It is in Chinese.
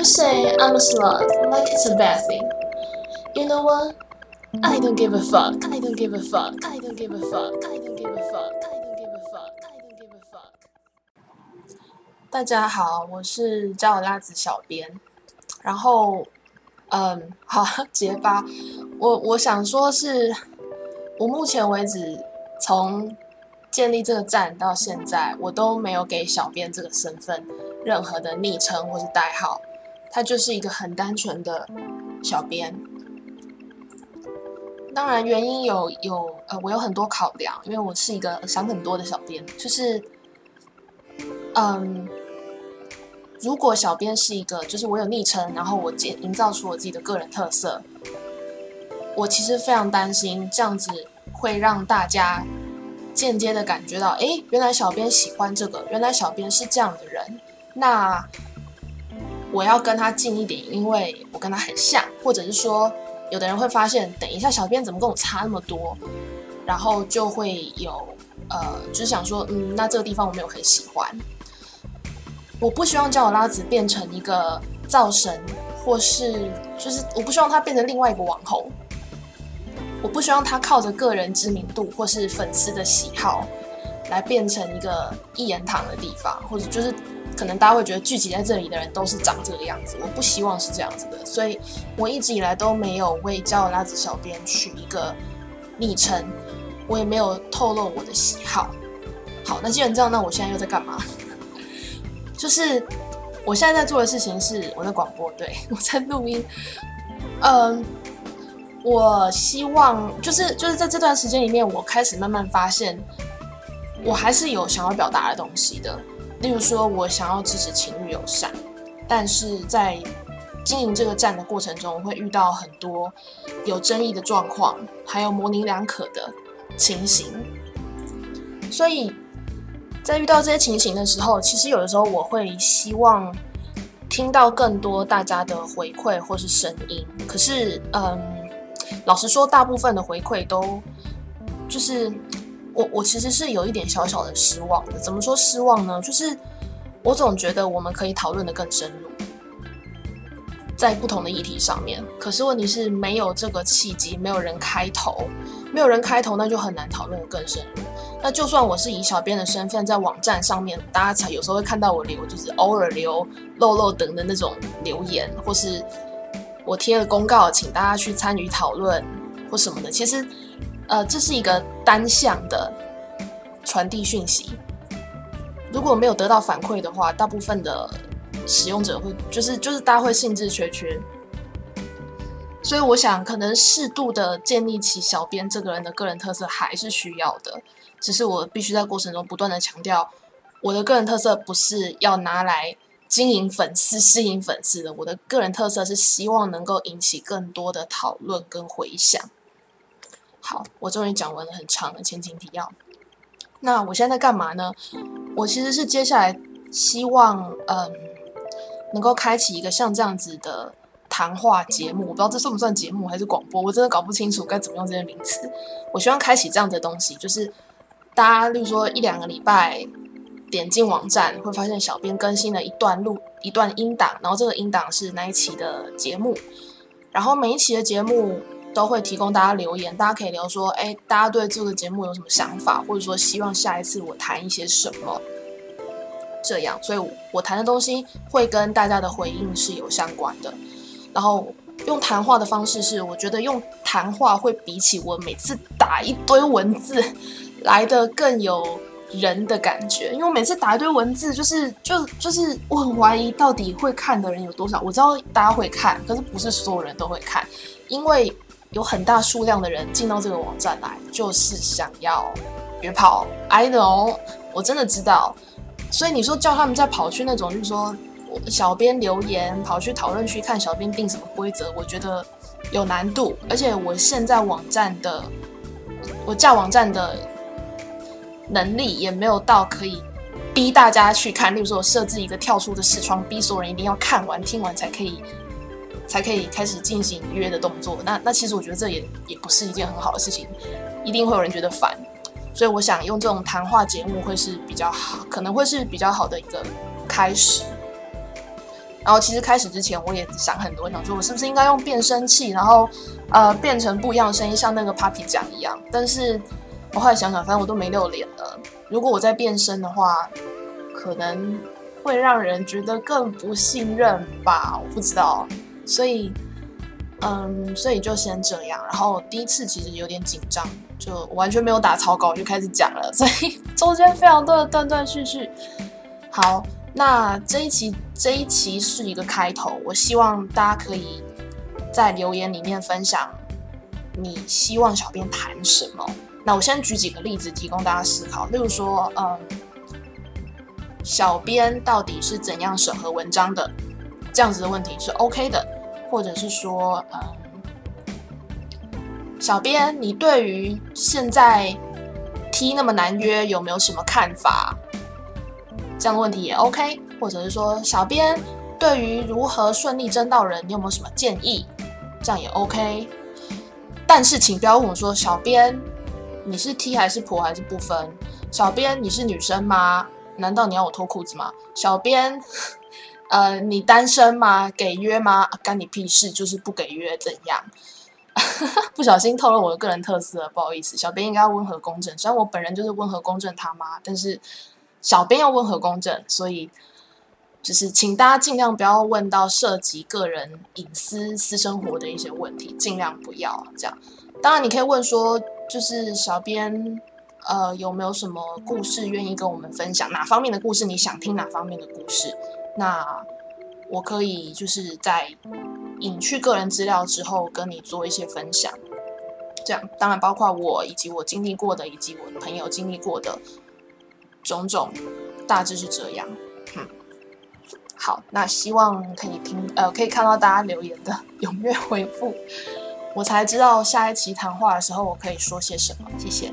You say I'm a slut, like it's a bad thing. You know what? I don't give a fuck. I don't give a fuck. I don't give a fuck. I don't give a fuck. I don't give a fuck. I don't give a fuck. 大家好，我是叫我辣子小编。然后，嗯，好结巴。我我想说是，我目前为止从建立这个站到现在，我都没有给小编这个身份任何的昵称或是代号。他就是一个很单纯的小编，当然原因有有呃，我有很多考量，因为我是一个想很多的小编，就是嗯，如果小编是一个，就是我有昵称，然后我建营造出我自己的个人特色，我其实非常担心这样子会让大家间接的感觉到，哎，原来小编喜欢这个，原来小编是这样的人，那。我要跟他近一点，因为我跟他很像，或者是说，有的人会发现，等一下小编怎么跟我差那么多，然后就会有呃，就是想说，嗯，那这个地方我没有很喜欢。我不希望叫我拉子变成一个造神，或是就是我不希望他变成另外一个网红，我不希望他靠着个人知名度或是粉丝的喜好来变成一个一言堂的地方，或者就是。可能大家会觉得聚集在这里的人都是长这个样子，我不希望是这样子的，所以我一直以来都没有为教我拉子小编取一个昵称，我也没有透露我的喜好。好，那既然这样，那我现在又在干嘛？就是我现在在做的事情是我在广播，对 我在录音。嗯，我希望就是就是在这段时间里面，我开始慢慢发现，我还是有想要表达的东西的。例如说，我想要支持情侣友善，但是在经营这个站的过程中，会遇到很多有争议的状况，还有模棱两可的情形。所以在遇到这些情形的时候，其实有的时候我会希望听到更多大家的回馈或是声音。可是，嗯，老实说，大部分的回馈都就是。我其实是有一点小小的失望的。怎么说失望呢？就是我总觉得我们可以讨论的更深入，在不同的议题上面。可是问题是没有这个契机，没有人开头，没有人开头，那就很难讨论的更深入。那就算我是以小编的身份在网站上面，大家才有时候会看到我留，就是偶尔留漏漏等的那种留言，或是我贴了公告，请大家去参与讨论或什么的。其实。呃，这是一个单向的传递讯息。如果没有得到反馈的话，大部分的使用者会就是就是大家会兴致缺缺。所以我想，可能适度的建立起小编这个人的个人特色还是需要的。只是我必须在过程中不断的强调，我的个人特色不是要拿来经营粉丝、吸引粉丝的。我的个人特色是希望能够引起更多的讨论跟回响。好，我终于讲完了很长的前情提要。那我现在在干嘛呢？我其实是接下来希望，嗯，能够开启一个像这样子的谈话节目。我不知道这算不算节目还是广播，我真的搞不清楚该怎么用这些名词。我希望开启这样的东西，就是大家，例如说一两个礼拜点进网站，会发现小编更新了一段录一段音档，然后这个音档是那一期的节目，然后每一期的节目。都会提供大家留言，大家可以聊说，哎，大家对这个节目有什么想法，或者说希望下一次我谈一些什么，这样，所以我谈的东西会跟大家的回应是有相关的。然后用谈话的方式是，我觉得用谈话会比起我每次打一堆文字来的更有人的感觉，因为我每次打一堆文字，就是就就是我很怀疑到底会看的人有多少。我知道大家会看，可是不是所有人都会看，因为。有很大数量的人进到这个网站来，就是想要约炮。I know，我真的知道。所以你说叫他们再跑去那种，就是说小编留言，跑去讨论区看小编定什么规则，我觉得有难度。而且我现在网站的，我架网站的能力也没有到可以逼大家去看。例如说，我设置一个跳出的视窗，逼所有人一定要看完、听完才可以。才可以开始进行约的动作。那那其实我觉得这也也不是一件很好的事情，一定会有人觉得烦。所以我想用这种谈话节目会是比较好，可能会是比较好的一个开始。然后其实开始之前我也想很多，想说我是不是应该用变声器，然后呃变成不一样的声音，像那个 Papi 讲一样。但是我后来想想，反正我都没露脸了，如果我再变声的话，可能会让人觉得更不信任吧，我不知道。所以嗯，所以就先这样。然后第一次其实有点紧张，就完全没有打草稿就开始讲了，所以中间非常多的断断续续。好。那这一期这一期是一个开头，我希望大家可以在留言里面分享你希望小编谈什么。那我先举几个例子提供大家思考，例如说，嗯，小编到底是怎样审核文章的？这样子的问题是 OK 的，或者是说，嗯，小编你对于现在 T 那么难约有没有什么看法？这样的问题也 OK，或者是说，小编对于如何顺利征到人，你有没有什么建议？这样也 OK。但是请不要问我说，小编你是 T 还是婆还是不分？小编你是女生吗？难道你要我脱裤子吗？小编，呃，你单身吗？给约吗？干你屁事！就是不给约怎样？不小心透露我的个人特色，不好意思。小编应该要温和公正，虽然我本人就是温和公正他妈，但是。小编要温和公正，所以就是请大家尽量不要问到涉及个人隐私、私生活的一些问题，尽量不要这样。当然，你可以问说，就是小编呃有没有什么故事愿意跟我们分享？哪方面的故事你想听？哪方面的故事？那我可以就是在隐去个人资料之后，跟你做一些分享。这样，当然包括我以及我经历过的，以及我的朋友经历过的。种种，大致是这样。嗯，好，那希望可以听，呃，可以看到大家留言的 踊跃回复，我才知道下一期谈话的时候我可以说些什么。谢谢。